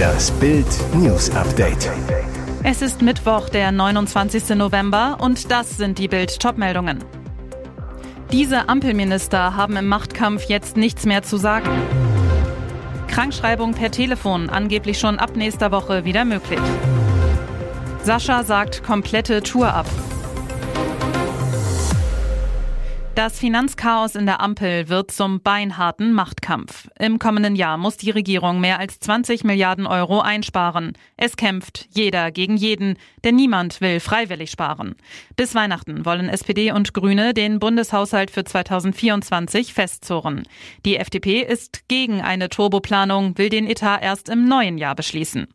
Das Bild News Update. Es ist Mittwoch, der 29. November und das sind die Bild Topmeldungen. Diese Ampelminister haben im Machtkampf jetzt nichts mehr zu sagen. Krankschreibung per Telefon angeblich schon ab nächster Woche wieder möglich. Sascha sagt komplette Tour ab. Das Finanzchaos in der Ampel wird zum beinharten Machtkampf. Im kommenden Jahr muss die Regierung mehr als 20 Milliarden Euro einsparen. Es kämpft jeder gegen jeden, denn niemand will freiwillig sparen. Bis Weihnachten wollen SPD und Grüne den Bundeshaushalt für 2024 festzurren. Die FDP ist gegen eine Turboplanung, will den Etat erst im neuen Jahr beschließen.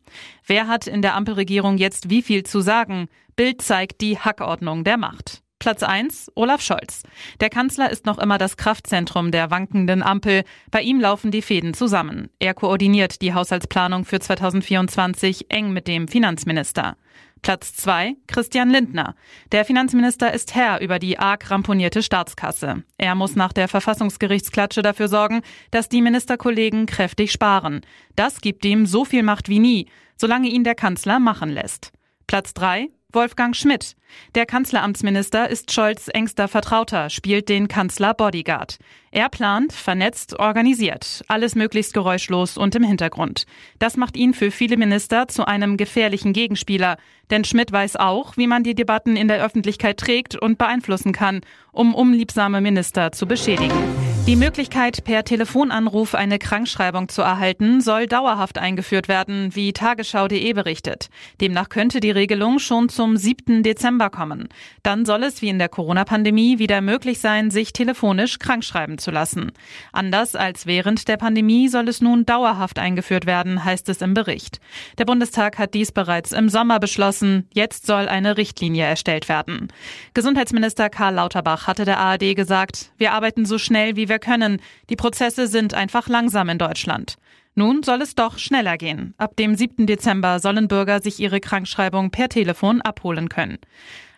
Wer hat in der Ampelregierung jetzt wie viel zu sagen? Bild zeigt die Hackordnung der Macht. Platz 1 Olaf Scholz. Der Kanzler ist noch immer das Kraftzentrum der wankenden Ampel. Bei ihm laufen die Fäden zusammen. Er koordiniert die Haushaltsplanung für 2024 eng mit dem Finanzminister. Platz 2 Christian Lindner. Der Finanzminister ist Herr über die arg ramponierte Staatskasse. Er muss nach der Verfassungsgerichtsklatsche dafür sorgen, dass die Ministerkollegen kräftig sparen. Das gibt ihm so viel Macht wie nie, solange ihn der Kanzler machen lässt. Platz 3 Wolfgang Schmidt. Der Kanzleramtsminister ist Scholz engster Vertrauter, spielt den Kanzler Bodyguard. Er plant, vernetzt, organisiert, alles möglichst geräuschlos und im Hintergrund. Das macht ihn für viele Minister zu einem gefährlichen Gegenspieler, denn Schmidt weiß auch, wie man die Debatten in der Öffentlichkeit trägt und beeinflussen kann, um unliebsame Minister zu beschädigen. Die Möglichkeit, per Telefonanruf eine Krankschreibung zu erhalten, soll dauerhaft eingeführt werden, wie Tagesschau.de berichtet. Demnach könnte die Regelung schon zum 7. Dezember kommen. Dann soll es wie in der Corona-Pandemie wieder möglich sein, sich telefonisch krankschreiben zu lassen. Anders als während der Pandemie soll es nun dauerhaft eingeführt werden, heißt es im Bericht. Der Bundestag hat dies bereits im Sommer beschlossen. Jetzt soll eine Richtlinie erstellt werden. Gesundheitsminister Karl Lauterbach hatte der ARD gesagt, wir arbeiten so schnell wie wir können. Die Prozesse sind einfach langsam in Deutschland. Nun soll es doch schneller gehen. Ab dem 7. Dezember sollen Bürger sich ihre Krankschreibung per Telefon abholen können.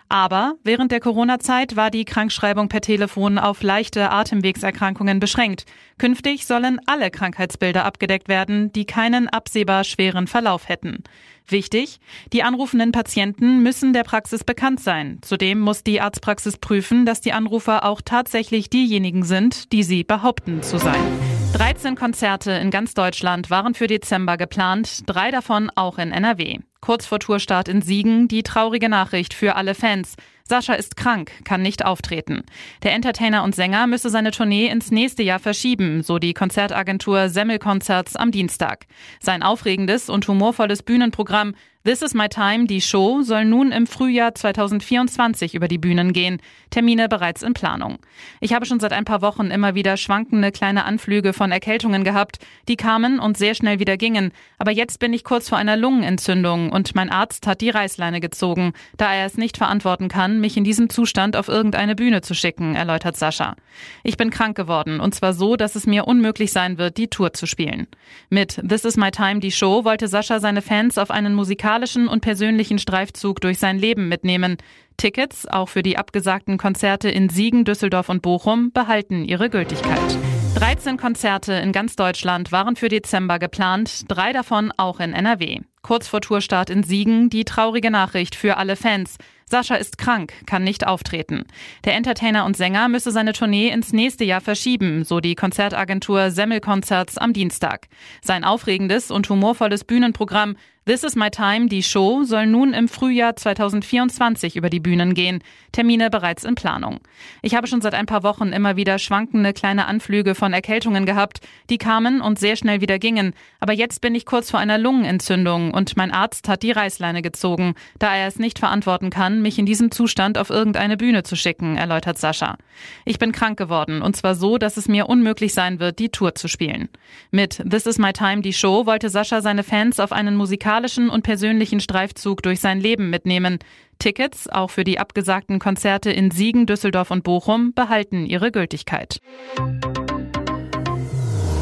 Aber während der Corona-Zeit war die Krankschreibung per Telefon auf leichte Atemwegserkrankungen beschränkt. Künftig sollen alle Krankheitsbilder abgedeckt werden, die keinen absehbar schweren Verlauf hätten. Wichtig, die anrufenden Patienten müssen der Praxis bekannt sein. Zudem muss die Arztpraxis prüfen, dass die Anrufer auch tatsächlich diejenigen sind, die sie behaupten zu sein. 13 Konzerte in ganz Deutschland waren für Dezember geplant, drei davon auch in NRW. Kurz vor Tourstart in Siegen die traurige Nachricht für alle Fans. Sascha ist krank, kann nicht auftreten. Der Entertainer und Sänger müsse seine Tournee ins nächste Jahr verschieben, so die Konzertagentur Semmelkonzerts am Dienstag. Sein aufregendes und humorvolles Bühnenprogramm This is My Time, die Show, soll nun im Frühjahr 2024 über die Bühnen gehen. Termine bereits in Planung. Ich habe schon seit ein paar Wochen immer wieder schwankende kleine Anflüge von Erkältungen gehabt, die kamen und sehr schnell wieder gingen. Aber jetzt bin ich kurz vor einer Lungenentzündung und mein Arzt hat die Reißleine gezogen, da er es nicht verantworten kann, mich in diesem Zustand auf irgendeine Bühne zu schicken, erläutert Sascha. Ich bin krank geworden und zwar so, dass es mir unmöglich sein wird, die Tour zu spielen. Mit This is My Time, die Show, wollte Sascha seine Fans auf einen musikalischen musikalischen und persönlichen Streifzug durch sein Leben mitnehmen. Tickets, auch für die abgesagten Konzerte in Siegen, Düsseldorf und Bochum, behalten ihre Gültigkeit. 13 Konzerte in ganz Deutschland waren für Dezember geplant, drei davon auch in NRW. Kurz vor Tourstart in Siegen die traurige Nachricht für alle Fans. Sascha ist krank, kann nicht auftreten. Der Entertainer und Sänger müsse seine Tournee ins nächste Jahr verschieben, so die Konzertagentur Semmelkonzerts am Dienstag. Sein aufregendes und humorvolles Bühnenprogramm This is My Time, die Show, soll nun im Frühjahr 2024 über die Bühnen gehen. Termine bereits in Planung. Ich habe schon seit ein paar Wochen immer wieder schwankende kleine Anflüge von Erkältungen gehabt, die kamen und sehr schnell wieder gingen. Aber jetzt bin ich kurz vor einer Lungenentzündung und mein Arzt hat die Reißleine gezogen, da er es nicht verantworten kann, mich in diesem Zustand auf irgendeine Bühne zu schicken, erläutert Sascha. Ich bin krank geworden und zwar so, dass es mir unmöglich sein wird, die Tour zu spielen. Mit This is My Time, die Show, wollte Sascha seine Fans auf einen musikalischen musikalischen und persönlichen Streifzug durch sein Leben mitnehmen. Tickets, auch für die abgesagten Konzerte in Siegen, Düsseldorf und Bochum, behalten ihre Gültigkeit.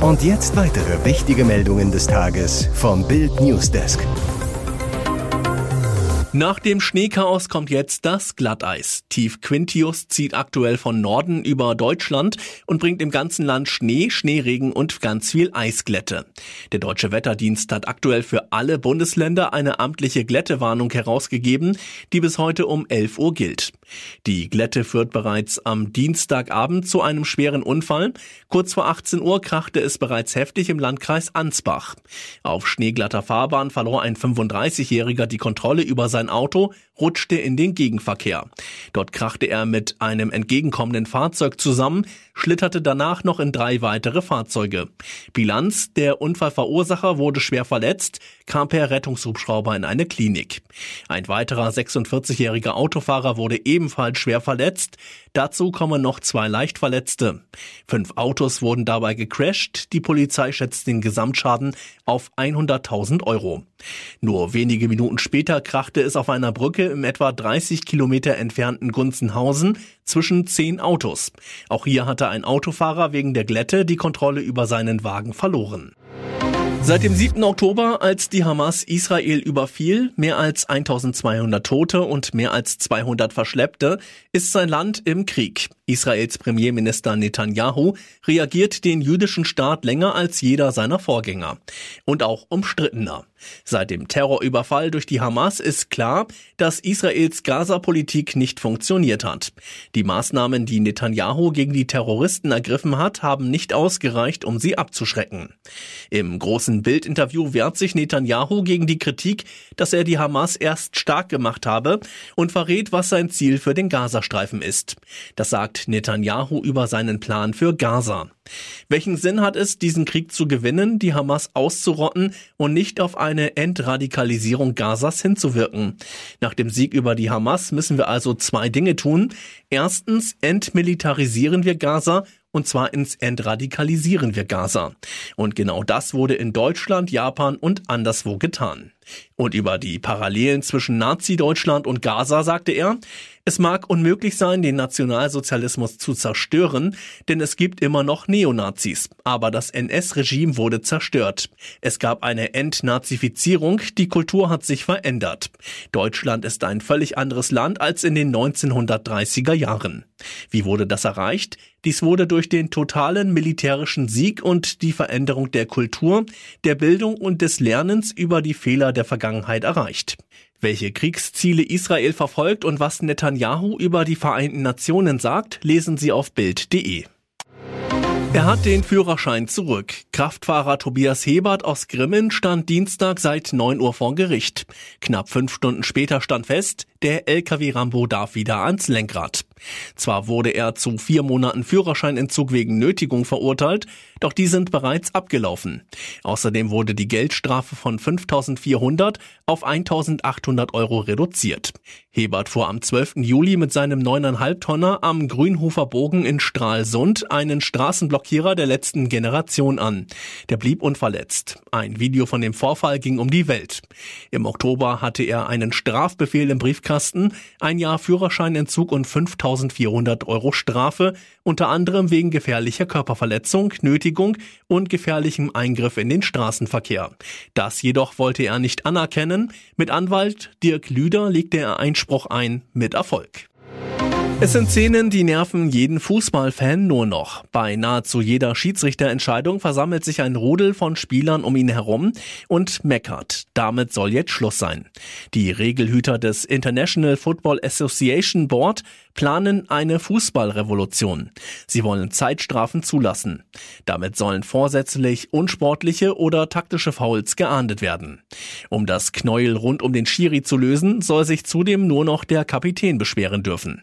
Und jetzt weitere wichtige Meldungen des Tages vom Bild Newsdesk. Nach dem Schneechaos kommt jetzt das Glatteis. Tief Quintius zieht aktuell von Norden über Deutschland und bringt im ganzen Land Schnee, Schneeregen und ganz viel Eisglätte. Der Deutsche Wetterdienst hat aktuell für alle Bundesländer eine amtliche Glättewarnung herausgegeben, die bis heute um 11 Uhr gilt. Die Glätte führt bereits am Dienstagabend zu einem schweren Unfall. Kurz vor 18 Uhr krachte es bereits heftig im Landkreis Ansbach. Auf schneeglatter Fahrbahn verlor ein 35-Jähriger die Kontrolle über sein sein Auto rutschte in den Gegenverkehr. Dort krachte er mit einem entgegenkommenden Fahrzeug zusammen, schlitterte danach noch in drei weitere Fahrzeuge. Bilanz, der Unfallverursacher wurde schwer verletzt, kam per Rettungshubschrauber in eine Klinik. Ein weiterer 46-jähriger Autofahrer wurde ebenfalls schwer verletzt. Dazu kommen noch zwei Leichtverletzte. Fünf Autos wurden dabei gecrashed. Die Polizei schätzt den Gesamtschaden auf 100.000 Euro. Nur wenige Minuten später krachte es auf einer Brücke im etwa 30 Kilometer entfernten Gunzenhausen zwischen zehn Autos. Auch hier hatte ein Autofahrer wegen der Glätte die Kontrolle über seinen Wagen verloren. Seit dem 7. Oktober, als die Hamas Israel überfiel, mehr als 1200 Tote und mehr als 200 Verschleppte, ist sein Land im Krieg. Israels Premierminister Netanyahu reagiert den jüdischen Staat länger als jeder seiner Vorgänger. Und auch umstrittener. Seit dem Terrorüberfall durch die Hamas ist klar, dass Israels Gaza-Politik nicht funktioniert hat. Die Maßnahmen, die Netanyahu gegen die Terroristen ergriffen hat, haben nicht ausgereicht, um sie abzuschrecken. Im großen Bildinterview wehrt sich Netanyahu gegen die Kritik, dass er die Hamas erst stark gemacht habe und verrät, was sein Ziel für den Gazastreifen ist. Das sagt Netanyahu über seinen Plan für Gaza. Welchen Sinn hat es, diesen Krieg zu gewinnen, die Hamas auszurotten und nicht auf eine Entradikalisierung Gazas hinzuwirken? Nach dem Sieg über die Hamas müssen wir also zwei Dinge tun. Erstens entmilitarisieren wir Gaza und zwar ins Entradikalisieren wir Gaza. Und genau das wurde in Deutschland, Japan und anderswo getan. Und über die Parallelen zwischen Nazi-Deutschland und Gaza sagte er, es mag unmöglich sein, den Nationalsozialismus zu zerstören, denn es gibt immer noch Neonazis. Aber das NS-Regime wurde zerstört. Es gab eine Entnazifizierung, die Kultur hat sich verändert. Deutschland ist ein völlig anderes Land als in den 1930er Jahren. Wie wurde das erreicht? Dies wurde durch den totalen militärischen Sieg und die Veränderung der Kultur, der Bildung und des Lernens über die Fehler der Vergangenheit erreicht. Welche Kriegsziele Israel verfolgt und was Netanyahu über die Vereinten Nationen sagt, lesen Sie auf Bild.de. Er hat den Führerschein zurück. Kraftfahrer Tobias Hebert aus Grimmen stand Dienstag seit 9 Uhr vor Gericht. Knapp fünf Stunden später stand fest, der LKW Rambo darf wieder ans Lenkrad. Zwar wurde er zu vier Monaten Führerscheinentzug wegen Nötigung verurteilt, doch die sind bereits abgelaufen. Außerdem wurde die Geldstrafe von 5.400 auf 1.800 Euro reduziert. Hebert fuhr am 12. Juli mit seinem 9,5 Tonner am Grünhofer Bogen in Stralsund einen Straßenblockierer der letzten Generation an. Der blieb unverletzt. Ein Video von dem Vorfall ging um die Welt. Im Oktober hatte er einen Strafbefehl im Briefkasten, ein Jahr Führerscheinentzug und 5.400 Euro Strafe, unter anderem wegen gefährlicher Körperverletzung, Nötigung und gefährlichem Eingriff in den Straßenverkehr. Das jedoch wollte er nicht anerkennen. Mit Anwalt Dirk Lüder legte er ein Einspruch ein mit Erfolg. Es sind Szenen, die nerven jeden Fußballfan nur noch. Bei nahezu jeder Schiedsrichterentscheidung versammelt sich ein Rudel von Spielern um ihn herum und meckert. Damit soll jetzt Schluss sein. Die Regelhüter des International Football Association Board planen eine Fußballrevolution. Sie wollen Zeitstrafen zulassen. Damit sollen vorsätzlich unsportliche oder taktische Fouls geahndet werden. Um das Knäuel rund um den Schiri zu lösen, soll sich zudem nur noch der Kapitän beschweren dürfen.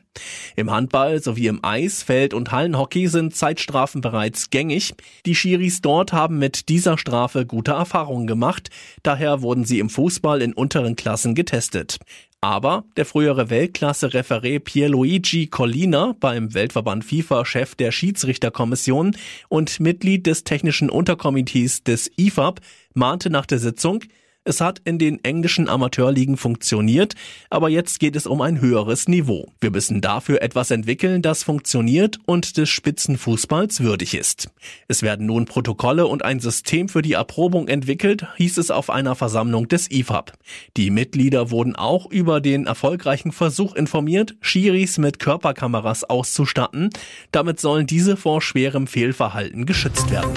Im Handball sowie im Eis, Feld- und Hallenhockey sind Zeitstrafen bereits gängig. Die Schiris dort haben mit dieser Strafe gute Erfahrungen gemacht, daher wurden sie im Fußball in unteren Klassen getestet. Aber der frühere Weltklasse-Referé Pierluigi Collina beim Weltverband FIFA Chef der Schiedsrichterkommission und Mitglied des technischen Unterkomitees des IFAB mahnte nach der Sitzung, Es hat in den englischen Amateurligen funktioniert, aber jetzt geht es um ein höheres Niveau. Wir müssen dafür etwas entwickeln, das funktioniert und des Spitzenfußballs würdig ist. Es werden nun Protokolle und ein System für die Erprobung entwickelt, hieß es auf einer Versammlung des IFAB. Die Mitglieder wurden auch über den erfolgreichen Versuch informiert, Schiris mit Körperkameras auszustatten. Damit sollen diese vor schwerem Fehlverhalten geschützt werden.